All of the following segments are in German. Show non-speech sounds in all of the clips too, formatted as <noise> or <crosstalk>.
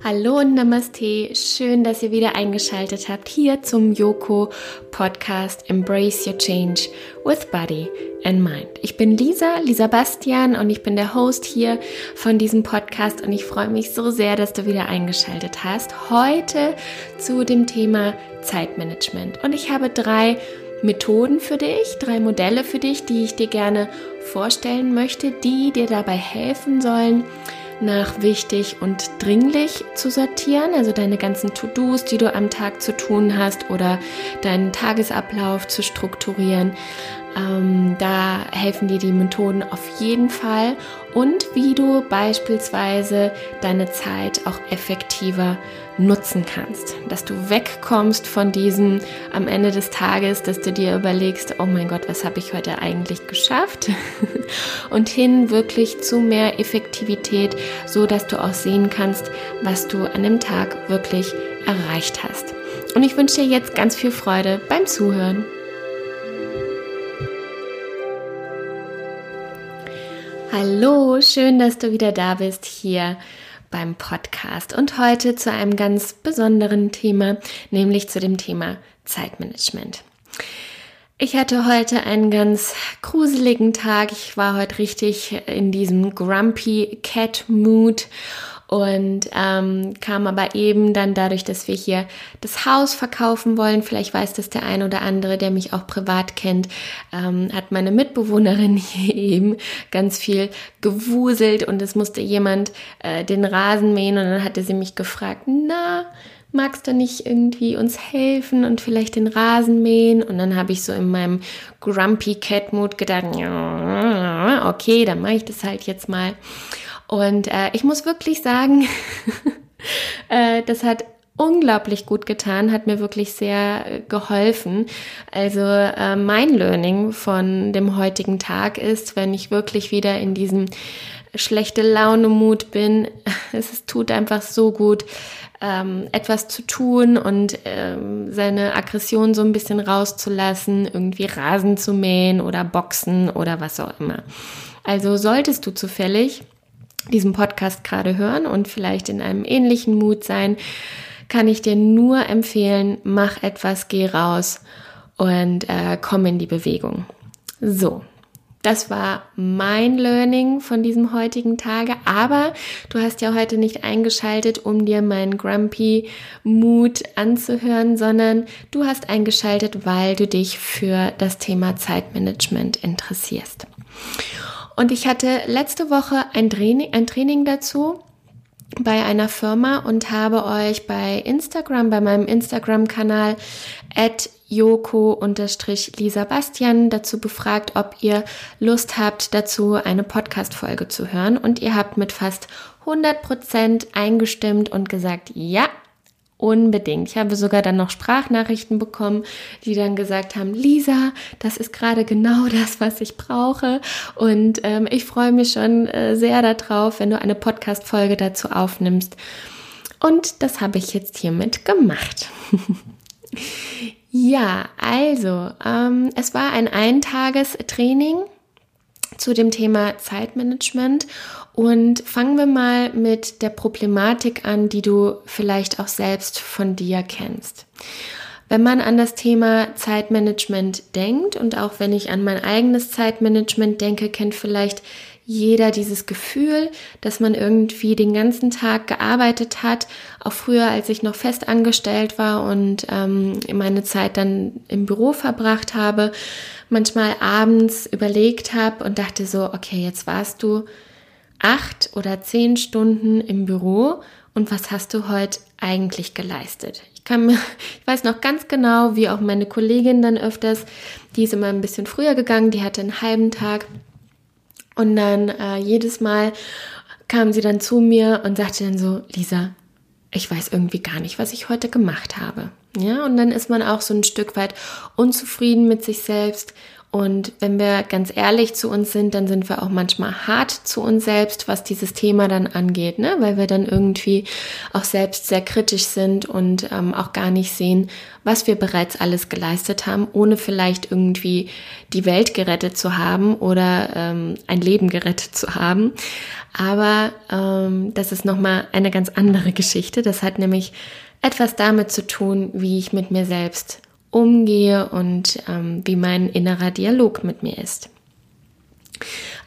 Hallo und Namaste, schön, dass ihr wieder eingeschaltet habt hier zum Yoko Podcast Embrace Your Change with Body and Mind. Ich bin Lisa, Lisa Bastian und ich bin der Host hier von diesem Podcast und ich freue mich so sehr, dass du wieder eingeschaltet hast. Heute zu dem Thema Zeitmanagement und ich habe drei Methoden für dich, drei Modelle für dich, die ich dir gerne vorstellen möchte, die dir dabei helfen sollen, nach wichtig und dringlich zu sortieren, also deine ganzen To-Dos, die du am Tag zu tun hast oder deinen Tagesablauf zu strukturieren. Ähm, da helfen dir die Methoden auf jeden Fall und wie du beispielsweise deine Zeit auch effektiver nutzen kannst. Dass du wegkommst von diesem am Ende des Tages, dass du dir überlegst, oh mein Gott, was habe ich heute eigentlich geschafft? <laughs> und hin wirklich zu mehr Effektivität, so dass du auch sehen kannst, was du an dem Tag wirklich erreicht hast. Und ich wünsche dir jetzt ganz viel Freude beim Zuhören. Hallo, schön, dass du wieder da bist hier beim Podcast und heute zu einem ganz besonderen Thema, nämlich zu dem Thema Zeitmanagement. Ich hatte heute einen ganz gruseligen Tag. Ich war heute richtig in diesem Grumpy Cat Mood und ähm, kam aber eben dann dadurch, dass wir hier das Haus verkaufen wollen. Vielleicht weiß das der ein oder andere, der mich auch privat kennt, ähm, hat meine Mitbewohnerin <laughs> hier eben ganz viel gewuselt und es musste jemand äh, den Rasen mähen und dann hatte sie mich gefragt, na, magst du nicht irgendwie uns helfen und vielleicht den Rasen mähen? Und dann habe ich so in meinem Grumpy Cat Mood gedacht, okay, dann mache ich das halt jetzt mal. Und äh, ich muss wirklich sagen, <laughs> äh, das hat unglaublich gut getan, hat mir wirklich sehr äh, geholfen. Also äh, mein Learning von dem heutigen Tag ist, wenn ich wirklich wieder in diesem schlechte Laune-Mut bin, <laughs> es, es tut einfach so gut, ähm, etwas zu tun und ähm, seine Aggression so ein bisschen rauszulassen, irgendwie Rasen zu mähen oder Boxen oder was auch immer. Also solltest du zufällig diesen Podcast gerade hören und vielleicht in einem ähnlichen Mut sein, kann ich dir nur empfehlen, mach etwas, geh raus und äh, komm in die Bewegung. So, das war mein Learning von diesem heutigen Tage. Aber du hast ja heute nicht eingeschaltet, um dir meinen Grumpy Mood anzuhören, sondern du hast eingeschaltet, weil du dich für das Thema Zeitmanagement interessierst. Und ich hatte letzte Woche ein Training, ein Training dazu bei einer Firma und habe euch bei Instagram, bei meinem Instagram-Kanal at Joko-Lisa Bastian dazu befragt, ob ihr Lust habt, dazu eine Podcast-Folge zu hören. Und ihr habt mit fast 100 Prozent eingestimmt und gesagt, ja, Unbedingt. Ich habe sogar dann noch Sprachnachrichten bekommen, die dann gesagt haben, Lisa, das ist gerade genau das, was ich brauche. Und ähm, ich freue mich schon äh, sehr darauf, wenn du eine Podcast-Folge dazu aufnimmst. Und das habe ich jetzt hiermit gemacht. <laughs> ja, also, ähm, es war ein Eintagestraining zu dem Thema Zeitmanagement und fangen wir mal mit der Problematik an, die du vielleicht auch selbst von dir kennst. Wenn man an das Thema Zeitmanagement denkt und auch wenn ich an mein eigenes Zeitmanagement denke, kennt vielleicht jeder dieses Gefühl, dass man irgendwie den ganzen Tag gearbeitet hat, auch früher, als ich noch fest angestellt war und ähm, meine Zeit dann im Büro verbracht habe, manchmal abends überlegt habe und dachte so, okay, jetzt warst du acht oder zehn Stunden im Büro und was hast du heute eigentlich geleistet? Ich kann <laughs> ich weiß noch ganz genau, wie auch meine Kollegin dann öfters, die ist immer ein bisschen früher gegangen, die hatte einen halben Tag und dann äh, jedes Mal kam sie dann zu mir und sagte dann so, Lisa, ich weiß irgendwie gar nicht, was ich heute gemacht habe. Ja, und dann ist man auch so ein Stück weit unzufrieden mit sich selbst Und wenn wir ganz ehrlich zu uns sind, dann sind wir auch manchmal hart zu uns selbst, was dieses Thema dann angeht, ne? weil wir dann irgendwie auch selbst sehr kritisch sind und ähm, auch gar nicht sehen, was wir bereits alles geleistet haben, ohne vielleicht irgendwie die Welt gerettet zu haben oder ähm, ein Leben gerettet zu haben. Aber ähm, das ist nochmal eine ganz andere <laughs> Geschichte. Das hat nämlich etwas damit zu tun, wie ich mit mir selbst umgehe und ähm, wie mein innerer Dialog mit mir ist.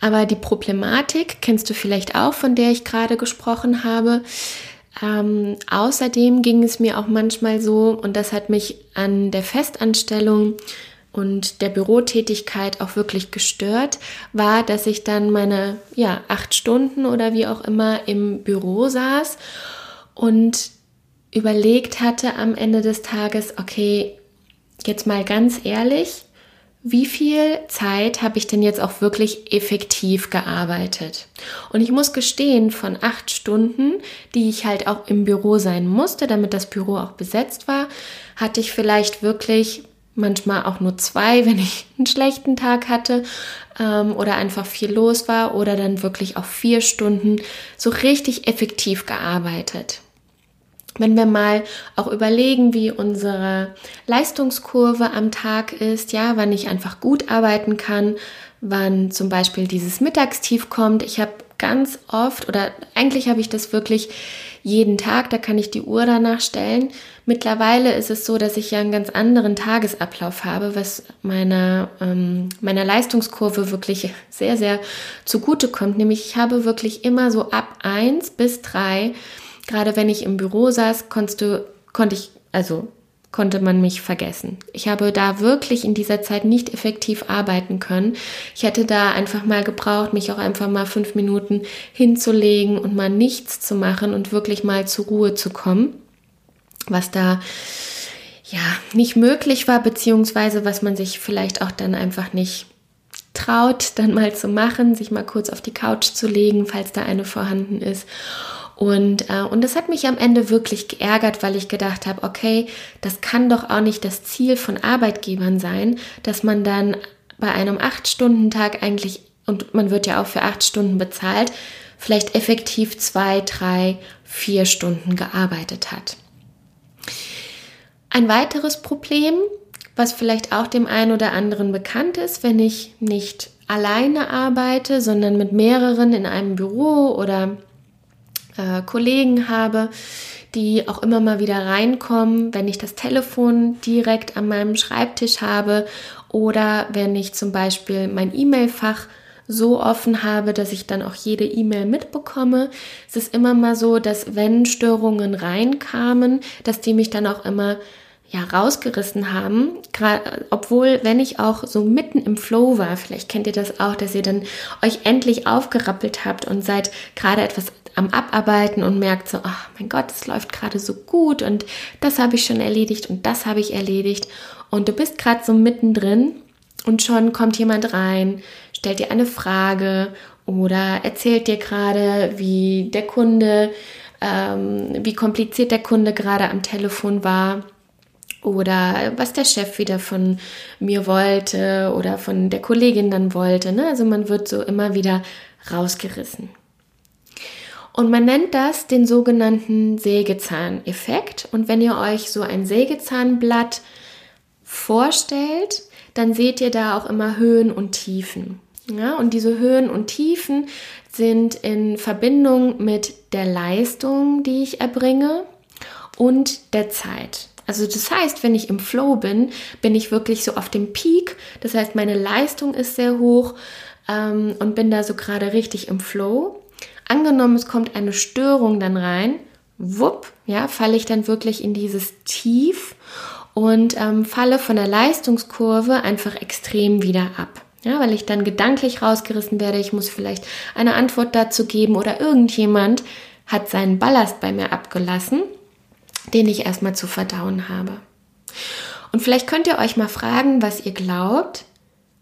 Aber die Problematik kennst du vielleicht auch, von der ich gerade gesprochen habe. Ähm, außerdem ging es mir auch manchmal so, und das hat mich an der Festanstellung und der Bürotätigkeit auch wirklich gestört, war, dass ich dann meine ja, acht Stunden oder wie auch immer im Büro saß und überlegt hatte am Ende des Tages, okay, jetzt mal ganz ehrlich, wie viel Zeit habe ich denn jetzt auch wirklich effektiv gearbeitet? Und ich muss gestehen, von acht Stunden, die ich halt auch im Büro sein musste, damit das Büro auch besetzt war, hatte ich vielleicht wirklich manchmal auch nur zwei, <laughs> wenn ich einen schlechten Tag hatte ähm, oder einfach viel los war oder dann wirklich auch vier Stunden so richtig effektiv gearbeitet. Wenn wir mal auch überlegen, wie unsere Leistungskurve am Tag ist, ja, wann ich einfach gut arbeiten kann, wann zum Beispiel dieses Mittagstief kommt. Ich habe ganz oft oder eigentlich habe ich das wirklich jeden Tag, da kann ich die Uhr danach stellen. Mittlerweile ist es so, dass ich ja einen ganz anderen Tagesablauf habe, was meiner, ähm, meiner Leistungskurve wirklich sehr, sehr zugute kommt. Nämlich ich habe wirklich immer so ab eins bis drei Gerade wenn ich im Büro saß, du, konnte ich, also konnte man mich vergessen. Ich habe da wirklich in dieser Zeit nicht effektiv arbeiten können. Ich hätte da einfach mal gebraucht, mich auch einfach mal fünf Minuten hinzulegen und mal nichts zu machen und wirklich mal zur Ruhe zu kommen, was da ja nicht möglich war, beziehungsweise was man sich vielleicht auch dann einfach nicht traut, dann mal zu machen, sich mal kurz auf die Couch zu legen, falls da eine vorhanden ist und, äh, und das hat mich am Ende wirklich geärgert, weil ich gedacht habe, okay, das kann doch auch nicht das Ziel von Arbeitgebern sein, dass man dann bei einem 8-Stunden-Tag eigentlich, und man wird ja auch für 8 Stunden bezahlt, vielleicht effektiv 2, 3, 4 Stunden gearbeitet hat. Ein weiteres Problem, was vielleicht auch dem einen oder anderen bekannt ist, wenn ich nicht alleine arbeite, sondern mit mehreren in einem Büro oder äh, Kollegen habe, die auch immer mal wieder reinkommen, wenn ich das Telefon direkt an meinem Schreibtisch habe oder wenn ich zum Beispiel mein E-Mail-Fach so offen habe, dass ich dann auch jede E-Mail mitbekomme. Es ist immer mal so, dass wenn Störungen reinkamen, dass die mich dann auch immer ja rausgerissen haben, obwohl wenn ich auch so mitten im Flow war, vielleicht kennt ihr das auch, dass ihr dann euch endlich aufgerappelt habt und seid gerade etwas am Abarbeiten und merkt so, ach mein Gott, es läuft gerade so gut und das habe ich schon erledigt und das habe ich erledigt und du bist gerade so mittendrin und schon kommt jemand rein, stellt dir eine Frage oder erzählt dir gerade, wie der Kunde, ähm, wie kompliziert der Kunde gerade am Telefon war oder was der Chef wieder von mir wollte oder von der Kollegin dann wollte. Ne? Also man wird so immer wieder rausgerissen. Und man nennt das den sogenannten Sägezahneffekt. Und wenn ihr euch so ein Sägezahnblatt vorstellt, dann seht ihr da auch immer Höhen und Tiefen. Ja, und diese Höhen und Tiefen sind in Verbindung mit der Leistung, die ich erbringe und der Zeit. Also das heißt, wenn ich im Flow bin, bin ich wirklich so auf dem Peak. Das heißt, meine Leistung ist sehr hoch ähm, und bin da so gerade richtig im Flow. Angenommen, es kommt eine Störung dann rein, wupp, ja, falle ich dann wirklich in dieses Tief und ähm, falle von der Leistungskurve einfach extrem wieder ab. Ja, weil ich dann gedanklich rausgerissen werde, ich muss vielleicht eine Antwort dazu geben oder irgendjemand hat seinen Ballast bei mir abgelassen, den ich erstmal zu verdauen habe. Und vielleicht könnt ihr euch mal fragen, was ihr glaubt,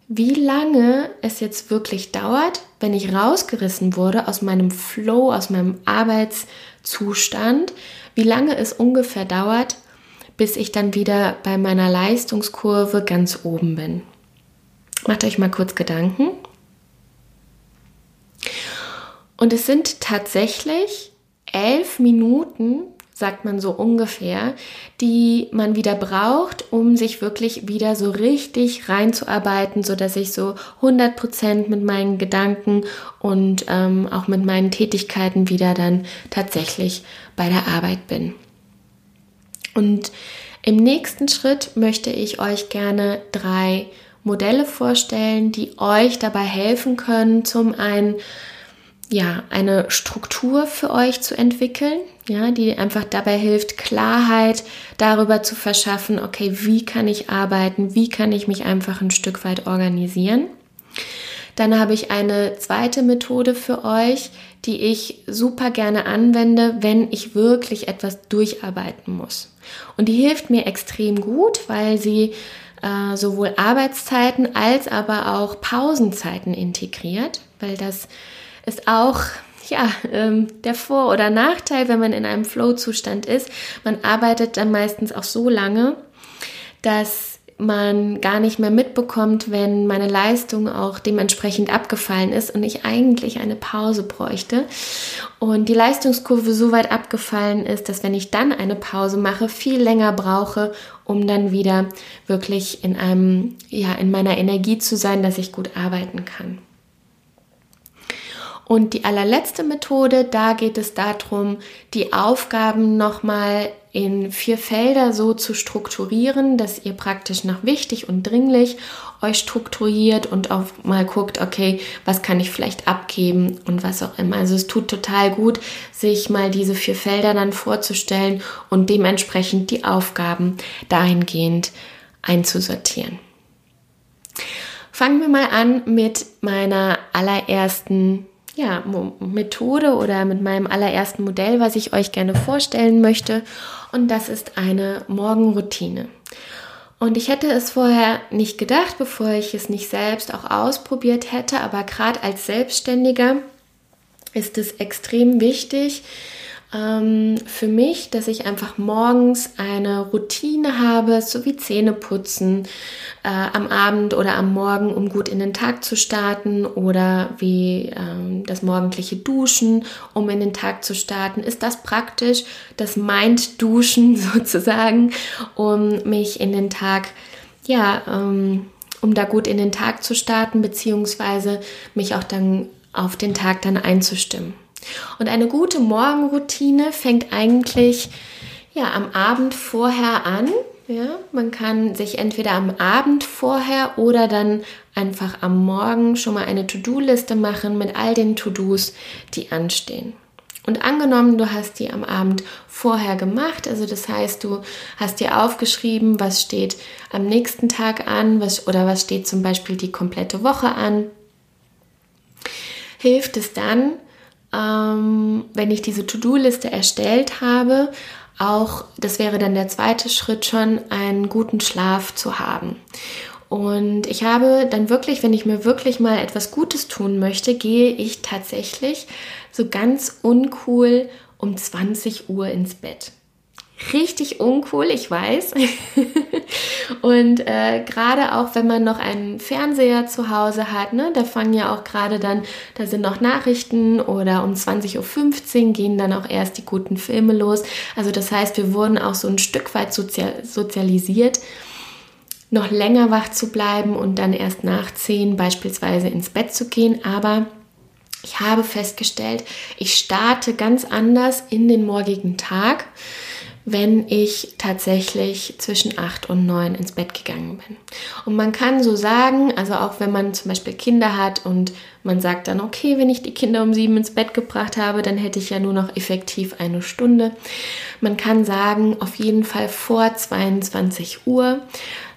wie lange es jetzt wirklich dauert, wenn ich rausgerissen wurde aus meinem Flow, aus meinem Arbeitszustand, wie lange es ungefähr dauert, bis ich dann wieder bei meiner Leistungskurve ganz oben bin. Macht euch mal kurz Gedanken. Und es sind tatsächlich elf Minuten, sagt man so ungefähr, die man wieder braucht, um sich wirklich wieder so richtig reinzuarbeiten, so dass ich so 100% mit meinen Gedanken und ähm, auch mit meinen Tätigkeiten wieder dann tatsächlich bei der Arbeit bin. Und im nächsten Schritt möchte ich euch gerne drei Modelle vorstellen, die euch dabei helfen können, zum einen ja, eine Struktur für euch zu entwickeln, ja, die einfach dabei hilft, Klarheit darüber zu verschaffen, okay, wie kann ich arbeiten, wie kann ich mich einfach ein Stück weit organisieren. Dann habe ich eine zweite Methode für euch, die ich super gerne anwende, wenn ich wirklich etwas durcharbeiten muss. Und die hilft mir extrem gut, weil sie äh, sowohl Arbeitszeiten als aber auch Pausenzeiten integriert, weil das ist auch ja, ähm, der Vor- oder Nachteil, wenn man in einem Flow-Zustand ist. Man arbeitet dann meistens auch so lange, dass man gar nicht mehr mitbekommt, wenn meine Leistung auch dementsprechend abgefallen ist und ich eigentlich eine Pause bräuchte. Und die Leistungskurve so weit abgefallen ist, dass wenn ich dann eine Pause mache, viel länger brauche, um dann wieder wirklich in einem, ja, in meiner Energie zu sein, dass ich gut arbeiten kann. Und die allerletzte Methode, da geht es darum, die Aufgaben nochmal in vier Felder so zu strukturieren, dass ihr praktisch nach wichtig und dringlich euch strukturiert und auch mal guckt, okay, was kann ich vielleicht abgeben und was auch immer. Also es tut total gut, sich mal diese vier Felder dann vorzustellen und dementsprechend die Aufgaben dahingehend einzusortieren. Fangen wir mal an mit meiner allerersten ja, Methode oder mit meinem allerersten Modell, was ich euch gerne vorstellen möchte. Und das ist eine Morgenroutine. Und ich hätte es vorher nicht gedacht, bevor ich es nicht selbst auch ausprobiert hätte, aber gerade als Selbstständiger ist es extrem wichtig, ähm, für mich, dass ich einfach morgens eine Routine habe, so wie Zähne putzen äh, am Abend oder am Morgen, um gut in den Tag zu starten oder wie ähm, das morgendliche Duschen, um in den Tag zu starten. Ist das praktisch, das Mind-Duschen <laughs> sozusagen, um mich in den Tag, ja, ähm, um da gut in den Tag zu starten, beziehungsweise mich auch dann auf den Tag dann einzustimmen. Und eine gute Morgenroutine fängt eigentlich ja, am Abend vorher an. Ja, man kann sich entweder am Abend vorher oder dann einfach am Morgen schon mal eine To-Do-Liste machen mit all den To-Dos, die anstehen. Und angenommen, du hast die am Abend vorher gemacht, also das heißt, du hast dir aufgeschrieben, was steht am nächsten Tag an, was, oder was steht zum Beispiel die komplette Woche an, hilft es dann, ähm, wenn ich diese To-Do-Liste erstellt habe, auch, das wäre dann der zweite Schritt schon, einen guten Schlaf zu haben. Und ich habe dann wirklich, wenn ich mir wirklich mal etwas Gutes tun möchte, gehe ich tatsächlich so ganz uncool um 20 Uhr ins Bett richtig uncool, ich weiß. <laughs> und äh, gerade auch, wenn man noch einen Fernseher zu Hause hat, ne, da fangen ja auch gerade dann, da sind noch Nachrichten oder um 20.15 Uhr gehen dann auch erst die guten Filme los. Also das heißt, wir wurden auch so ein Stück weit sozial sozialisiert, noch länger wach zu bleiben und dann erst nach 10 beispielsweise ins Bett zu gehen. Aber ich habe festgestellt, ich starte ganz anders in den morgigen Tag wenn ich tatsächlich zwischen 8 und 9 ins Bett gegangen bin. Und man kann so sagen, also auch wenn man zum Beispiel Kinder hat und man sagt dann, okay, wenn ich die Kinder um 7 ins Bett gebracht habe, dann hätte ich ja nur noch effektiv eine Stunde. Man kann sagen, auf jeden Fall vor 22 Uhr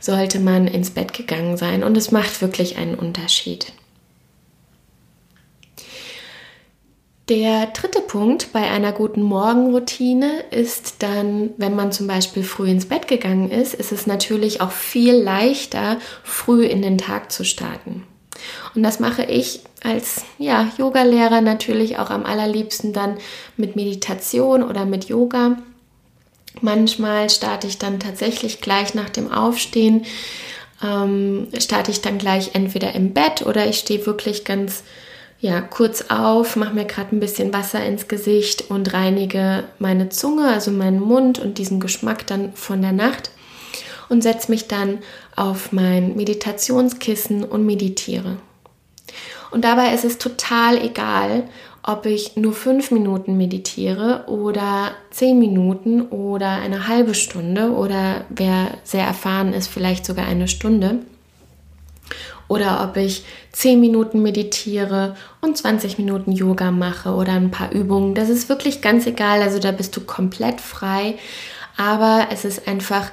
sollte man ins Bett gegangen sein und es macht wirklich einen Unterschied. Der dritte Punkt bei einer guten Morgenroutine ist dann, wenn man zum Beispiel früh ins Bett gegangen ist, ist es natürlich auch viel leichter, früh in den Tag zu starten. Und das mache ich als ja, Yogalehrer natürlich auch am allerliebsten dann mit Meditation oder mit Yoga. Manchmal starte ich dann tatsächlich gleich nach dem Aufstehen ähm, starte ich dann gleich entweder im Bett oder ich stehe wirklich ganz ja, kurz auf, mache mir gerade ein bisschen Wasser ins Gesicht und reinige meine Zunge, also meinen Mund und diesen Geschmack dann von der Nacht und setze mich dann auf mein Meditationskissen und meditiere. Und dabei ist es total egal, ob ich nur fünf Minuten meditiere oder zehn Minuten oder eine halbe Stunde oder wer sehr erfahren ist, vielleicht sogar eine Stunde. Oder ob ich zehn Minuten meditiere und 20 Minuten Yoga mache oder ein paar Übungen. Das ist wirklich ganz egal. Also da bist du komplett frei. Aber es ist einfach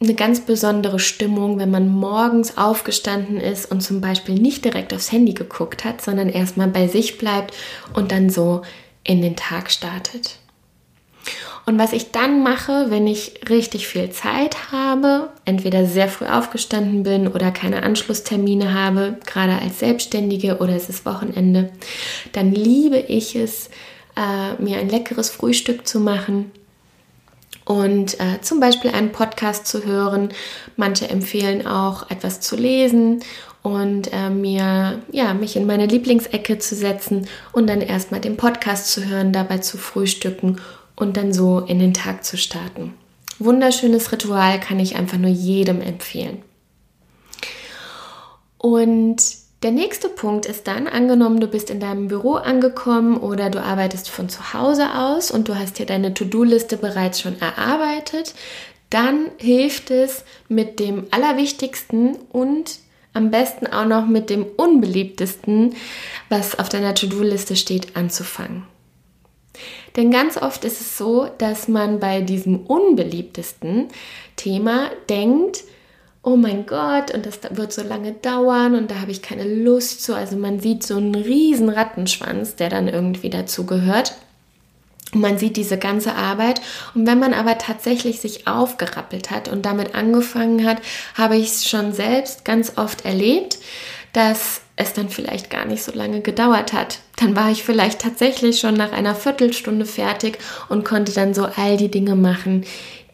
eine ganz besondere Stimmung, wenn man morgens aufgestanden ist und zum Beispiel nicht direkt aufs Handy geguckt hat, sondern erstmal bei sich bleibt und dann so in den Tag startet. Und was ich dann mache, wenn ich richtig viel Zeit habe, entweder sehr früh aufgestanden bin oder keine Anschlusstermine habe, gerade als Selbstständige oder es ist Wochenende, dann liebe ich es, äh, mir ein leckeres Frühstück zu machen und äh, zum Beispiel einen Podcast zu hören. Manche empfehlen auch etwas zu lesen und äh, mir ja mich in meine Lieblingsecke zu setzen und dann erstmal den Podcast zu hören, dabei zu frühstücken und dann so in den Tag zu starten. Wunderschönes Ritual kann ich einfach nur jedem empfehlen. Und der nächste Punkt ist dann, angenommen, du bist in deinem Büro angekommen oder du arbeitest von zu Hause aus und du hast dir deine To-Do-Liste bereits schon erarbeitet, dann hilft es mit dem Allerwichtigsten und am besten auch noch mit dem Unbeliebtesten, was auf deiner To-Do-Liste steht, anzufangen. Denn ganz oft ist es so, dass man bei diesem unbeliebtesten Thema denkt, oh mein Gott, und das wird so lange dauern und da habe ich keine Lust zu. Also man sieht so einen riesen Rattenschwanz, der dann irgendwie dazu gehört. Und man sieht diese ganze Arbeit. Und wenn man aber tatsächlich sich aufgerappelt hat und damit angefangen hat, habe ich es schon selbst ganz oft erlebt, dass es dann vielleicht gar nicht so lange gedauert hat. Dann war ich vielleicht tatsächlich schon nach einer Viertelstunde fertig und konnte dann so all die Dinge machen,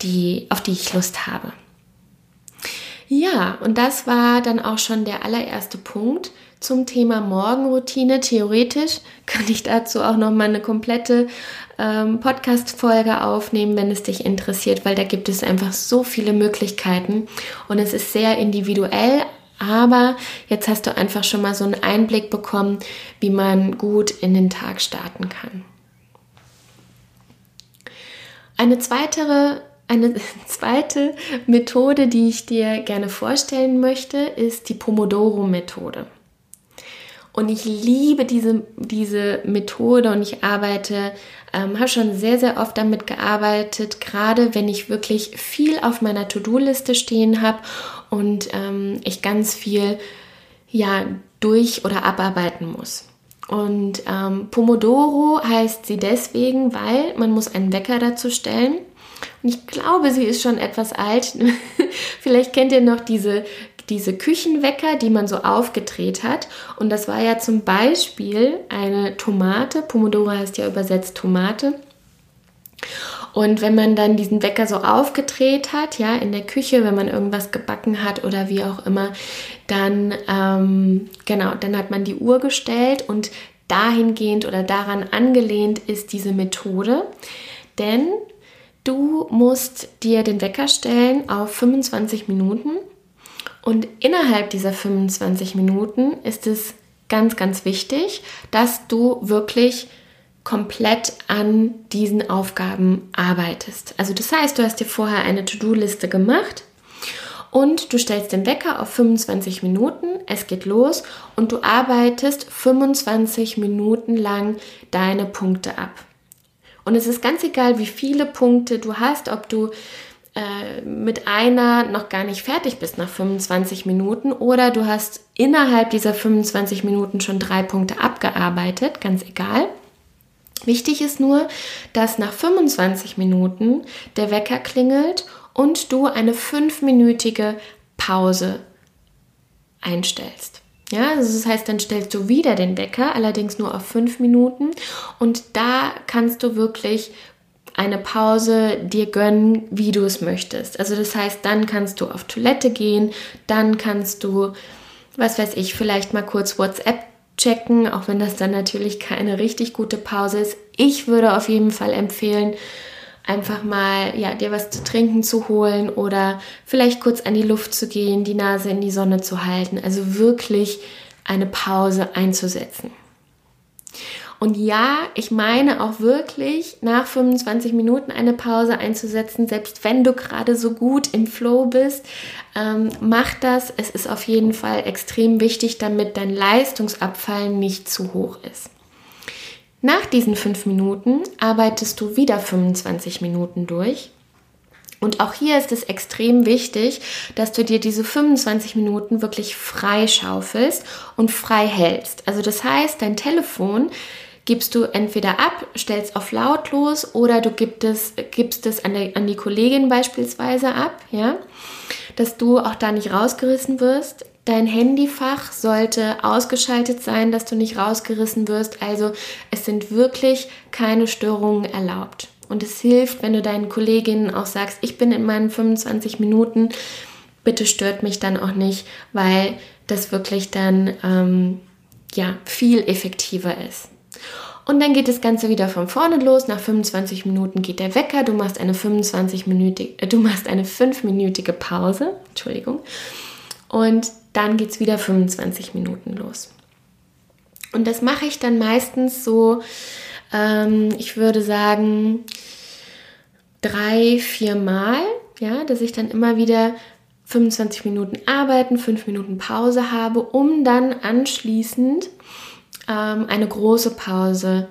die, auf die ich Lust habe. Ja, und das war dann auch schon der allererste Punkt zum Thema Morgenroutine. Theoretisch kann ich dazu auch noch mal eine komplette ähm, Podcast-Folge aufnehmen, wenn es dich interessiert, weil da gibt es einfach so viele Möglichkeiten und es ist sehr individuell. Aber jetzt hast du einfach schon mal so einen Einblick bekommen, wie man gut in den Tag starten kann. Eine zweite eine <laughs> zweite Methode, die ich dir gerne vorstellen möchte, ist die Pomodoro-Methode. Und ich liebe diese, diese Methode und ich arbeite, ähm, habe schon sehr, sehr oft damit gearbeitet, gerade wenn ich wirklich viel auf meiner To-Do-Liste stehen habe und ähm, ich ganz viel ja, durch- oder abarbeiten muss. Und ähm, Pomodoro heißt sie deswegen, weil man muss einen Wecker dazu stellen und ich glaube, sie ist schon etwas alt. <laughs> Vielleicht kennt ihr noch diese, diese Küchenwecker, die man so aufgedreht hat. Und das war ja zum Beispiel eine Tomate. Pomodoro heißt ja übersetzt Tomate. Und wenn man dann diesen Wecker so aufgedreht hat, ja, in der Küche, wenn man irgendwas gebacken hat oder wie auch immer, dann, ähm, genau, dann hat man die Uhr gestellt und dahingehend oder daran angelehnt ist diese Methode. Denn Du musst dir den Wecker stellen auf 25 Minuten und innerhalb dieser 25 Minuten ist es ganz, ganz wichtig, dass du wirklich komplett an diesen Aufgaben arbeitest. Also das heißt, du hast dir vorher eine To-Do-Liste gemacht und du stellst den Wecker auf 25 Minuten, es geht los und du arbeitest 25 Minuten lang deine Punkte ab. Und es ist ganz egal, wie viele Punkte du hast, ob du äh, mit einer noch gar nicht fertig bist nach 25 Minuten oder du hast innerhalb dieser 25 Minuten schon drei Punkte abgearbeitet, ganz egal. Wichtig ist nur, dass nach 25 Minuten der Wecker klingelt und du eine fünfminütige Pause einstellst. Ja, also das heißt, dann stellst du wieder den Wecker, allerdings nur auf fünf Minuten. Und da kannst du wirklich eine Pause dir gönnen, wie du es möchtest. Also das heißt, dann kannst du auf Toilette gehen, dann kannst du, was weiß ich, vielleicht mal kurz WhatsApp checken, auch wenn das dann natürlich keine richtig gute Pause ist. Ich würde auf jeden Fall empfehlen, einfach mal ja, dir was zu trinken zu holen oder vielleicht kurz an die Luft zu gehen, die Nase in die Sonne zu halten. Also wirklich eine Pause einzusetzen. Und ja, ich meine auch wirklich nach 25 Minuten eine Pause einzusetzen, selbst wenn du gerade so gut im Flow bist. Ähm, mach das. Es ist auf jeden Fall extrem wichtig, damit dein Leistungsabfall nicht zu hoch ist. Nach diesen fünf Minuten arbeitest du wieder 25 Minuten durch. Und auch hier ist es extrem wichtig, dass du dir diese 25 Minuten wirklich frei schaufelst und frei hältst. Also das heißt, dein Telefon gibst du entweder ab, stellst auf lautlos oder du gibst es, gibst es an, der, an die Kollegin beispielsweise ab, ja, dass du auch da nicht rausgerissen wirst. Dein Handyfach sollte ausgeschaltet sein, dass du nicht rausgerissen wirst. Also es sind wirklich keine Störungen erlaubt. Und es hilft, wenn du deinen Kolleginnen auch sagst, ich bin in meinen 25 Minuten, bitte stört mich dann auch nicht, weil das wirklich dann ähm, ja viel effektiver ist. Und dann geht das Ganze wieder von vorne los. Nach 25 Minuten geht der Wecker. Du machst eine 25-minütige, äh, du machst eine 5-minütige Pause. Entschuldigung. Und dann geht es wieder 25 Minuten los. Und das mache ich dann meistens so, ähm, ich würde sagen, drei, vier Mal, ja, dass ich dann immer wieder 25 Minuten arbeiten, 5 Minuten Pause habe, um dann anschließend ähm, eine große Pause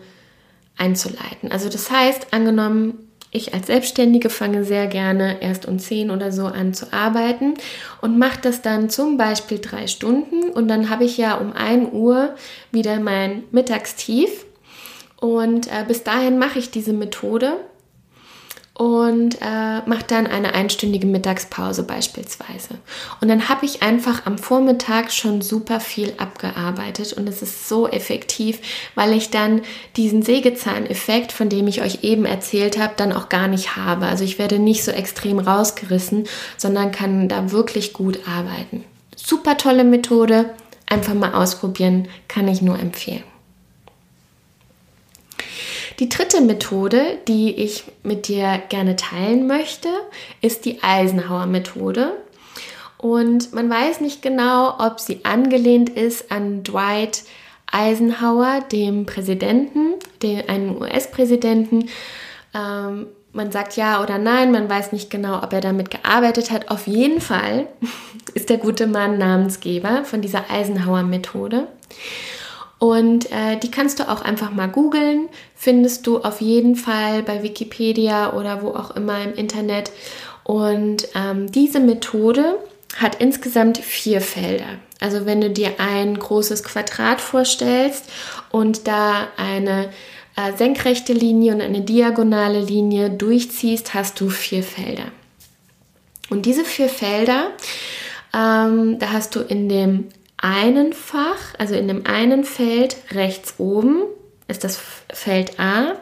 einzuleiten. Also das heißt, angenommen, ich als Selbstständige fange sehr gerne erst um 10 oder so an zu arbeiten und mache das dann zum Beispiel drei Stunden und dann habe ich ja um 1 Uhr wieder mein Mittagstief und äh, bis dahin mache ich diese Methode und äh, mache dann eine einstündige Mittagspause beispielsweise. Und dann habe ich einfach am Vormittag schon super viel abgearbeitet und es ist so effektiv, weil ich dann diesen Sägezahneffekt, von dem ich euch eben erzählt habe, dann auch gar nicht habe. Also ich werde nicht so extrem rausgerissen, sondern kann da wirklich gut arbeiten. Super tolle Methode, einfach mal ausprobieren, kann ich nur empfehlen. Die dritte Methode, die ich mit dir gerne teilen möchte, ist die Eisenhower Methode. Und man weiß nicht genau, ob sie angelehnt ist an Dwight Eisenhower, dem Präsidenten, dem, einem US-Präsidenten. Ähm, man sagt ja oder nein, man weiß nicht genau, ob er damit gearbeitet hat. Auf jeden Fall <laughs> ist der gute Mann Namensgeber von dieser Eisenhower-Methode. Und äh, die kannst du auch einfach mal googeln, findest du auf jeden Fall bei Wikipedia oder wo auch immer im Internet. Und ähm, diese Methode hat insgesamt vier Felder. Also wenn du dir ein großes Quadrat vorstellst und da eine äh, senkrechte Linie und eine diagonale Linie durchziehst, hast du vier Felder. Und diese vier Felder, ähm, da hast du in dem einen Fach, also in dem einen Feld rechts oben ist das Feld A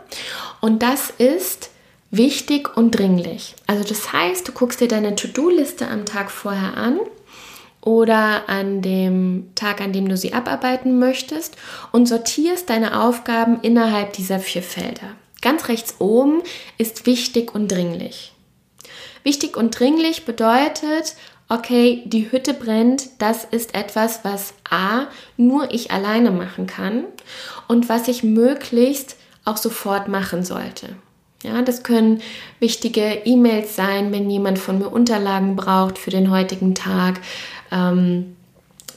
und das ist wichtig und dringlich. Also das heißt, du guckst dir deine To-Do-Liste am Tag vorher an oder an dem Tag, an dem du sie abarbeiten möchtest und sortierst deine Aufgaben innerhalb dieser vier Felder. Ganz rechts oben ist wichtig und dringlich. Wichtig und dringlich bedeutet, okay, die Hütte brennt, das ist etwas, was A, nur ich alleine machen kann und was ich möglichst auch sofort machen sollte. Ja, das können wichtige E-Mails sein, wenn jemand von mir Unterlagen braucht für den heutigen Tag. Ähm,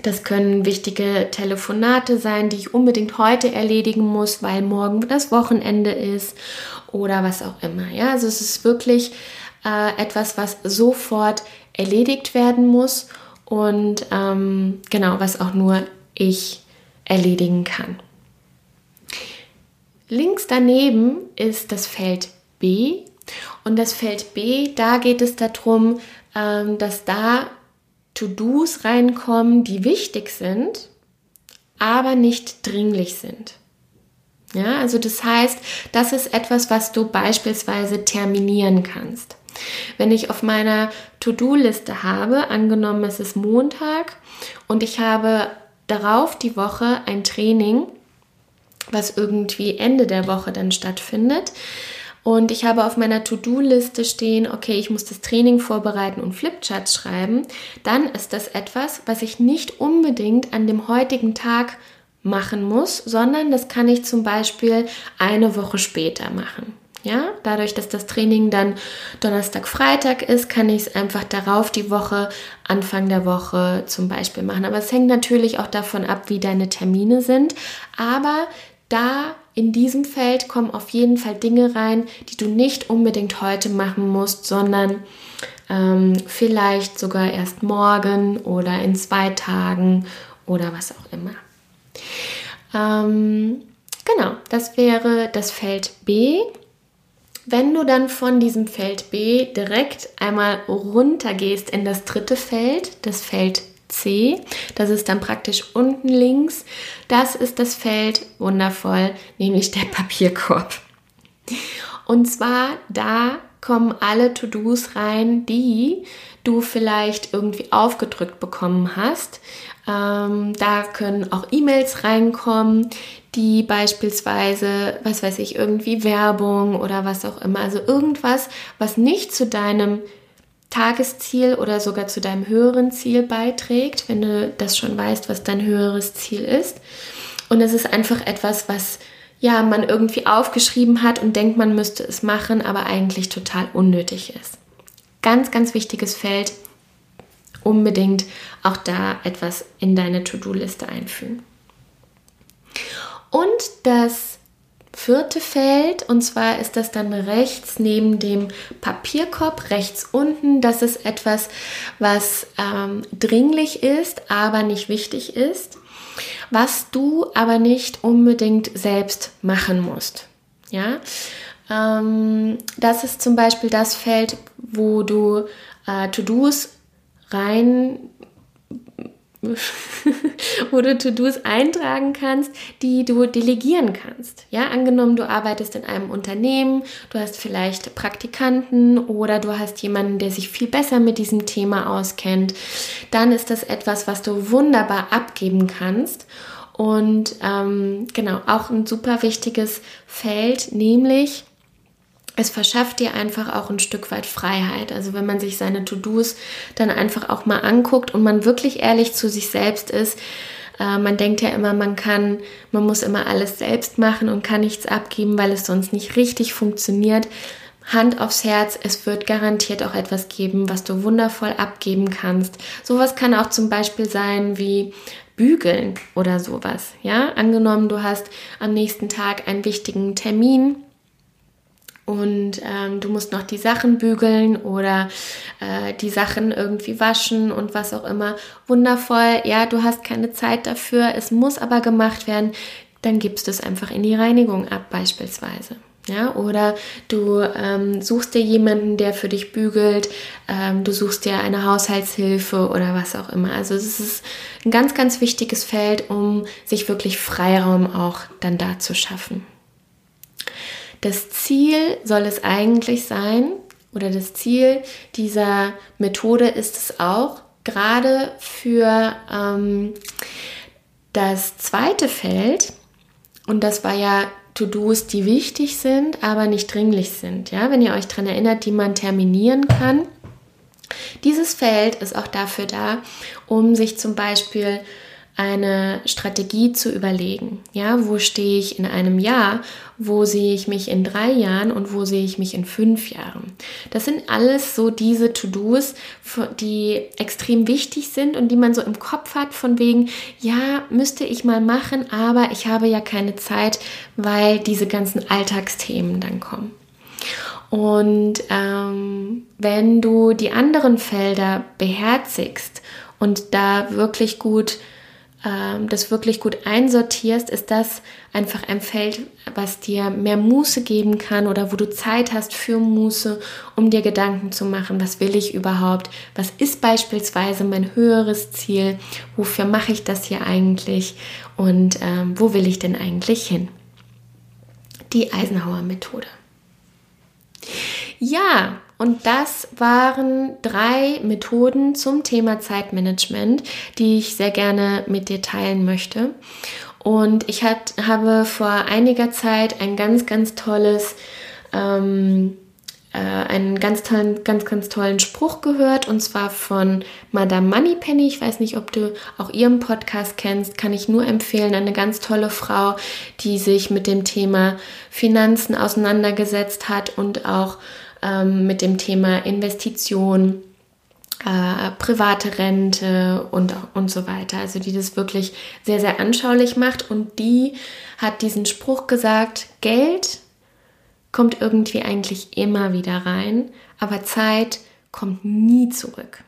das können wichtige Telefonate sein, die ich unbedingt heute erledigen muss, weil morgen das Wochenende ist oder was auch immer. Ja, also es ist wirklich äh, etwas, was sofort erledigt werden muss und ähm, genau, was auch nur ich erledigen kann. Links daneben ist das Feld B und das Feld B, da geht es darum, ähm, dass da To-Dos reinkommen, die wichtig sind, aber nicht dringlich sind. Ja, also das heißt, das ist etwas, was du beispielsweise terminieren kannst. Wenn ich auf meiner To-Do-Liste habe, angenommen es ist Montag und ich habe darauf die Woche ein Training, was irgendwie Ende der Woche dann stattfindet, und ich habe auf meiner To-Do-Liste stehen, okay, ich muss das Training vorbereiten und Flipcharts schreiben, dann ist das etwas, was ich nicht unbedingt an dem heutigen Tag machen muss, sondern das kann ich zum Beispiel eine Woche später machen. Ja, dadurch, dass das Training dann Donnerstag, Freitag ist, kann ich es einfach darauf die Woche, Anfang der Woche zum Beispiel machen. Aber es hängt natürlich auch davon ab, wie deine Termine sind. Aber da in diesem Feld kommen auf jeden Fall Dinge rein, die du nicht unbedingt heute machen musst, sondern ähm, vielleicht sogar erst morgen oder in zwei Tagen oder was auch immer. Ähm, genau, das wäre das Feld B. Wenn du dann von diesem Feld B direkt einmal runter gehst in das dritte Feld, das Feld C, das ist dann praktisch unten links, das ist das Feld, wundervoll, nämlich der <laughs> Papierkorb. Und zwar da kommen alle To-Dos rein, die du vielleicht irgendwie aufgedrückt bekommen hast. Ähm, da können auch E-Mails reinkommen, die beispielsweise, was weiß ich, irgendwie Werbung oder was auch immer, also irgendwas, was nicht zu deinem Tagesziel oder sogar zu deinem höheren Ziel beiträgt, wenn du das schon weißt, was dein höheres Ziel ist. Und es ist einfach etwas, was ja man irgendwie aufgeschrieben hat und denkt, man müsste es machen, aber eigentlich total unnötig ist. Ganz, ganz wichtiges Feld. Unbedingt auch da etwas in deine To-Do-Liste einfügen. Und das vierte Feld, und zwar ist das dann rechts neben dem Papierkorb, rechts unten. Das ist etwas, was ähm, dringlich ist, aber nicht wichtig ist, was du aber nicht unbedingt selbst machen musst. Ja, ähm, das ist zum Beispiel das Feld, wo du äh, To-Dos rein <laughs> du To-Dos eintragen kannst, die du delegieren kannst. Ja, angenommen, du arbeitest in einem Unternehmen, du hast vielleicht Praktikanten oder du hast jemanden, der sich viel besser mit diesem Thema auskennt, dann ist das etwas, was du wunderbar abgeben kannst. Und ähm, genau, auch ein super wichtiges Feld, nämlich es verschafft dir einfach auch ein Stück weit Freiheit. Also wenn man sich seine To-Dos dann einfach auch mal anguckt und man wirklich ehrlich zu sich selbst ist, äh, man denkt ja immer, man kann, man muss immer alles selbst machen und kann nichts abgeben, weil es sonst nicht richtig funktioniert. Hand aufs Herz, es wird garantiert auch etwas geben, was du wundervoll abgeben kannst. Sowas kann auch zum Beispiel sein wie bügeln oder sowas. Ja, angenommen, du hast am nächsten Tag einen wichtigen Termin und ähm, du musst noch die Sachen bügeln oder äh, die Sachen irgendwie waschen und was auch immer. Wundervoll, ja, du hast keine Zeit dafür, es muss aber gemacht werden, dann gibst du es einfach in die Reinigung ab beispielsweise. Ja, oder du ähm, suchst dir jemanden, der für dich bügelt, ähm, du suchst dir eine Haushaltshilfe oder was auch immer. Also es ist ein ganz, ganz wichtiges Feld, um sich wirklich Freiraum auch dann da zu schaffen. Das Ziel soll es eigentlich sein, oder das Ziel dieser Methode ist es auch, gerade für ähm, das zweite Feld, und das war ja To-Dos, die wichtig sind, aber nicht dringlich sind. Ja, wenn ihr euch daran erinnert, die man terminieren kann. Dieses Feld ist auch dafür da, um sich zum Beispiel eine Strategie zu überlegen. Ja, wo stehe ich in einem Jahr? Wo sehe ich mich in drei Jahren und wo sehe ich mich in fünf Jahren? Das sind alles so diese To-Dos, die extrem wichtig sind und die man so im Kopf hat von wegen, ja, müsste ich mal machen, aber ich habe ja keine Zeit, weil diese ganzen Alltagsthemen dann kommen. Und ähm, wenn du die anderen Felder beherzigst und da wirklich gut ähm, das wirklich gut einsortierst, ist das einfach ein Feld, was dir mehr Muße geben kann oder wo du Zeit hast für Muße, um dir Gedanken zu machen, was will ich überhaupt, was ist beispielsweise mein höheres Ziel, wofür mache ich das hier eigentlich und ähm, wo will ich denn eigentlich hin. die Eisenhower Methode. Ja, und das waren drei Methoden zum Thema Zeitmanagement, die ich sehr gerne mit dir teilen möchte. Und ich hat, habe vor einiger Zeit ein ganz, ganz tolles, ähm, äh, einen ganz tollen, ganz, ganz tollen Spruch gehört und zwar von Madame Moneypenny. Ich weiß nicht, ob du auch ihren Podcast kennst, kann ich nur empfehlen. Eine ganz tolle Frau, die sich mit dem Thema Finanzen auseinandergesetzt hat und auch ähm, mit dem Thema Investition, äh, private Rente und, und so weiter. Also die das wirklich sehr, sehr anschaulich macht. Und die hat diesen Spruch gesagt, Geld kommt irgendwie eigentlich immer wieder rein, aber Zeit kommt nie zurück.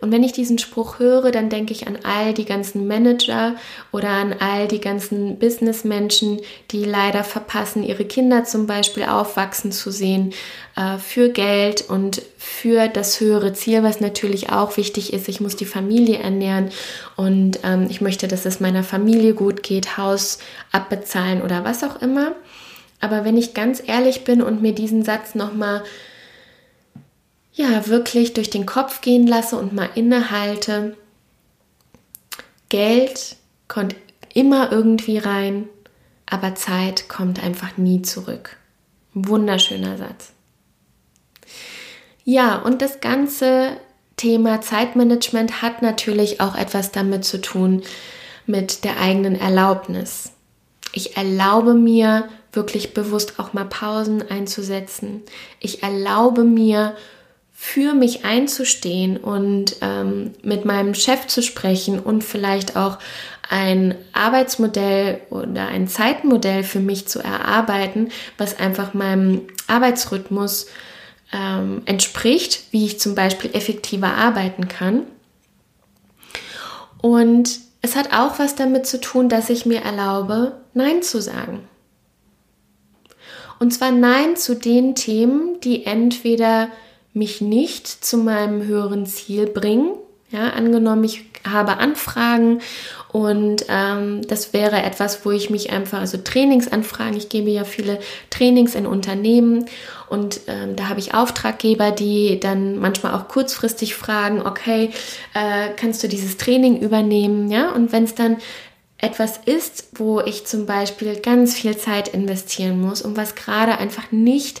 Und wenn ich diesen Spruch höre, dann denke ich an all die ganzen Manager oder an all die ganzen Businessmenschen, die leider verpassen, ihre Kinder zum Beispiel aufwachsen zu sehen äh, für Geld und für das höhere Ziel, was natürlich auch wichtig ist. Ich muss die Familie ernähren und ähm, ich möchte, dass es meiner Familie gut geht, Haus abbezahlen oder was auch immer. Aber wenn ich ganz ehrlich bin und mir diesen Satz nochmal mal ja, wirklich durch den Kopf gehen lasse und mal innehalte. Geld kommt immer irgendwie rein, aber Zeit kommt einfach nie zurück. Wunderschöner Satz. Ja, und das ganze Thema Zeitmanagement hat natürlich auch etwas damit zu tun mit der eigenen Erlaubnis. Ich erlaube mir wirklich bewusst auch mal Pausen einzusetzen. Ich erlaube mir für mich einzustehen und ähm, mit meinem Chef zu sprechen und vielleicht auch ein Arbeitsmodell oder ein Zeitmodell für mich zu erarbeiten, was einfach meinem Arbeitsrhythmus ähm, entspricht, wie ich zum Beispiel effektiver arbeiten kann. Und es hat auch was damit zu tun, dass ich mir erlaube, Nein zu sagen. Und zwar Nein zu den Themen, die entweder mich nicht zu meinem höheren Ziel bringen. Ja, angenommen, ich habe Anfragen und ähm, das wäre etwas, wo ich mich einfach, also Trainingsanfragen, ich gebe ja viele Trainings in Unternehmen und ähm, da habe ich Auftraggeber, die dann manchmal auch kurzfristig fragen, okay, äh, kannst du dieses Training übernehmen? Ja, und wenn es dann etwas ist, wo ich zum Beispiel ganz viel Zeit investieren muss und was gerade einfach nicht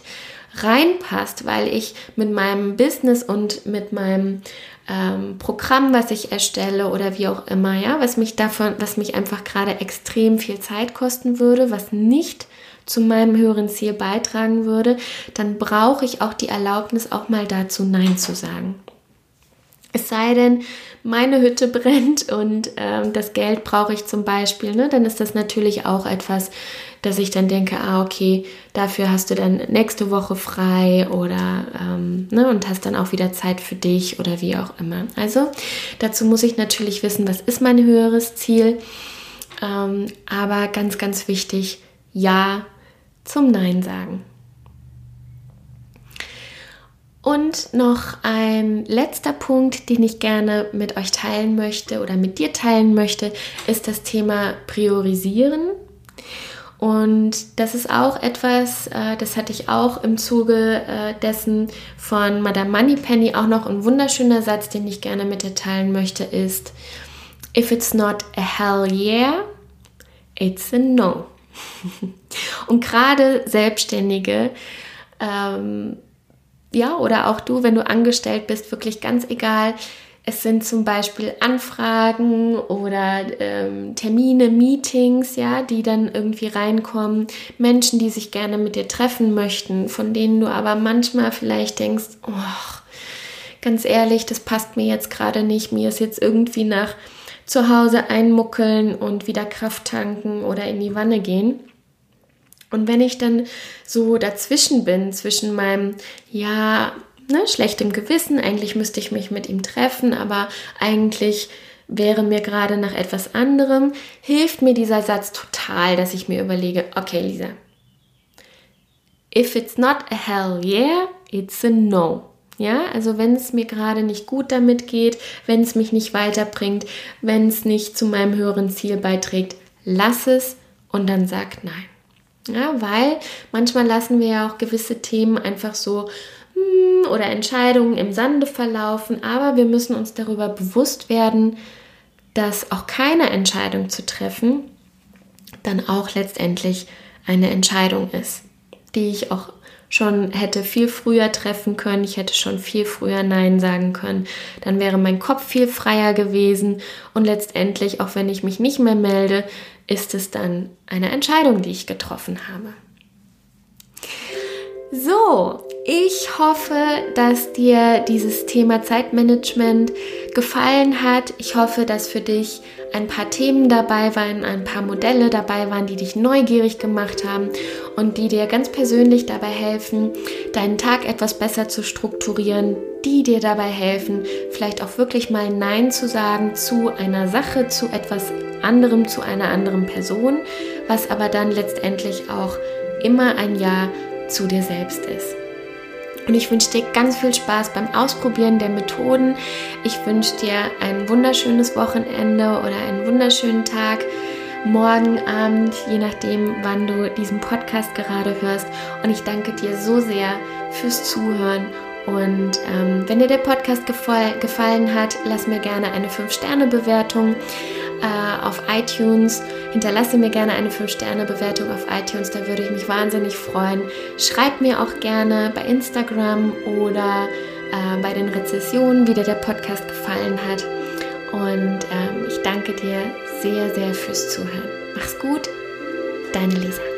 reinpasst, weil ich mit meinem Business und mit meinem ähm, Programm, was ich erstelle oder wie auch immer, ja, was mich davon, was mich einfach gerade extrem viel Zeit kosten würde, was nicht zu meinem höheren Ziel beitragen würde, dann brauche ich auch die Erlaubnis, auch mal dazu Nein zu sagen. Es sei denn, meine Hütte <laughs> brennt und ähm, das Geld brauche ich zum Beispiel, ne, dann ist das natürlich auch etwas, dass ich dann denke, ah, okay, dafür hast du dann nächste Woche frei oder ähm, ne, und hast dann auch wieder Zeit für dich oder wie auch immer. Also dazu muss ich natürlich wissen, was ist mein höheres Ziel. Ähm, aber ganz, ganz wichtig, ja zum Nein sagen. Und noch ein letzter Punkt, den ich gerne mit euch teilen möchte oder mit dir teilen möchte, ist das Thema Priorisieren. Und das ist auch etwas, äh, das hatte ich auch im Zuge äh, dessen von Madame Moneypenny auch noch ein wunderschöner Satz, den ich gerne mit dir teilen möchte, ist, If it's not a hell yeah, it's a no. <laughs> Und gerade Selbstständige ähm, ja, oder auch du, wenn du angestellt bist, wirklich ganz egal. Es sind zum Beispiel Anfragen oder ähm, Termine, Meetings, ja, die dann irgendwie reinkommen. Menschen, die sich gerne mit dir treffen möchten, von denen du aber manchmal vielleicht denkst, oh, ganz ehrlich, das passt mir jetzt gerade nicht. Mir ist jetzt irgendwie nach zu Hause einmuckeln und wieder Kraft tanken oder in die Wanne gehen. Und wenn ich dann so dazwischen bin, zwischen meinem, ja, ne, schlechtem Gewissen, eigentlich müsste ich mich mit ihm treffen, aber eigentlich wäre mir gerade nach etwas anderem, hilft mir dieser Satz total, dass ich mir überlege, okay, Lisa, if it's not a hell yeah, it's a no. Ja, also wenn es mir gerade nicht gut damit geht, wenn es mich nicht weiterbringt, wenn es nicht zu meinem höheren Ziel beiträgt, lass es und dann sag nein. Ja, weil manchmal lassen wir ja auch gewisse Themen einfach so hm, oder Entscheidungen im Sande verlaufen, aber wir müssen uns darüber bewusst werden, dass auch keine Entscheidung zu treffen dann auch letztendlich eine Entscheidung ist, die ich auch schon hätte viel früher treffen können, ich hätte schon viel früher Nein sagen können, dann wäre mein Kopf viel freier gewesen. Und letztendlich, auch wenn ich mich nicht mehr melde, ist es dann eine Entscheidung, die ich getroffen habe. So, ich hoffe, dass dir dieses Thema Zeitmanagement gefallen hat. Ich hoffe, dass für dich ein paar Themen dabei waren, ein paar Modelle dabei waren, die dich neugierig gemacht haben und die dir ganz persönlich dabei helfen, deinen Tag etwas besser zu strukturieren, die dir dabei helfen, vielleicht auch wirklich mal Nein zu sagen zu einer Sache, zu etwas anderem, zu einer anderen Person, was aber dann letztendlich auch immer ein Ja zu dir selbst ist. Und ich wünsche dir ganz viel Spaß beim Ausprobieren der Methoden. Ich wünsche dir ein wunderschönes Wochenende oder einen wunderschönen Tag, morgen Abend, je nachdem, wann du diesen Podcast gerade hörst. Und ich danke dir so sehr fürs Zuhören. Und ähm, wenn dir der Podcast gefallen hat, lass mir gerne eine 5-Sterne-Bewertung äh, auf iTunes. Hinterlasse mir gerne eine 5-Sterne-Bewertung auf iTunes, da würde ich mich wahnsinnig freuen. Schreib mir auch gerne bei Instagram oder äh, bei den Rezessionen, wie dir der Podcast gefallen hat. Und ähm, ich danke dir sehr, sehr fürs Zuhören. Mach's gut, deine Lisa.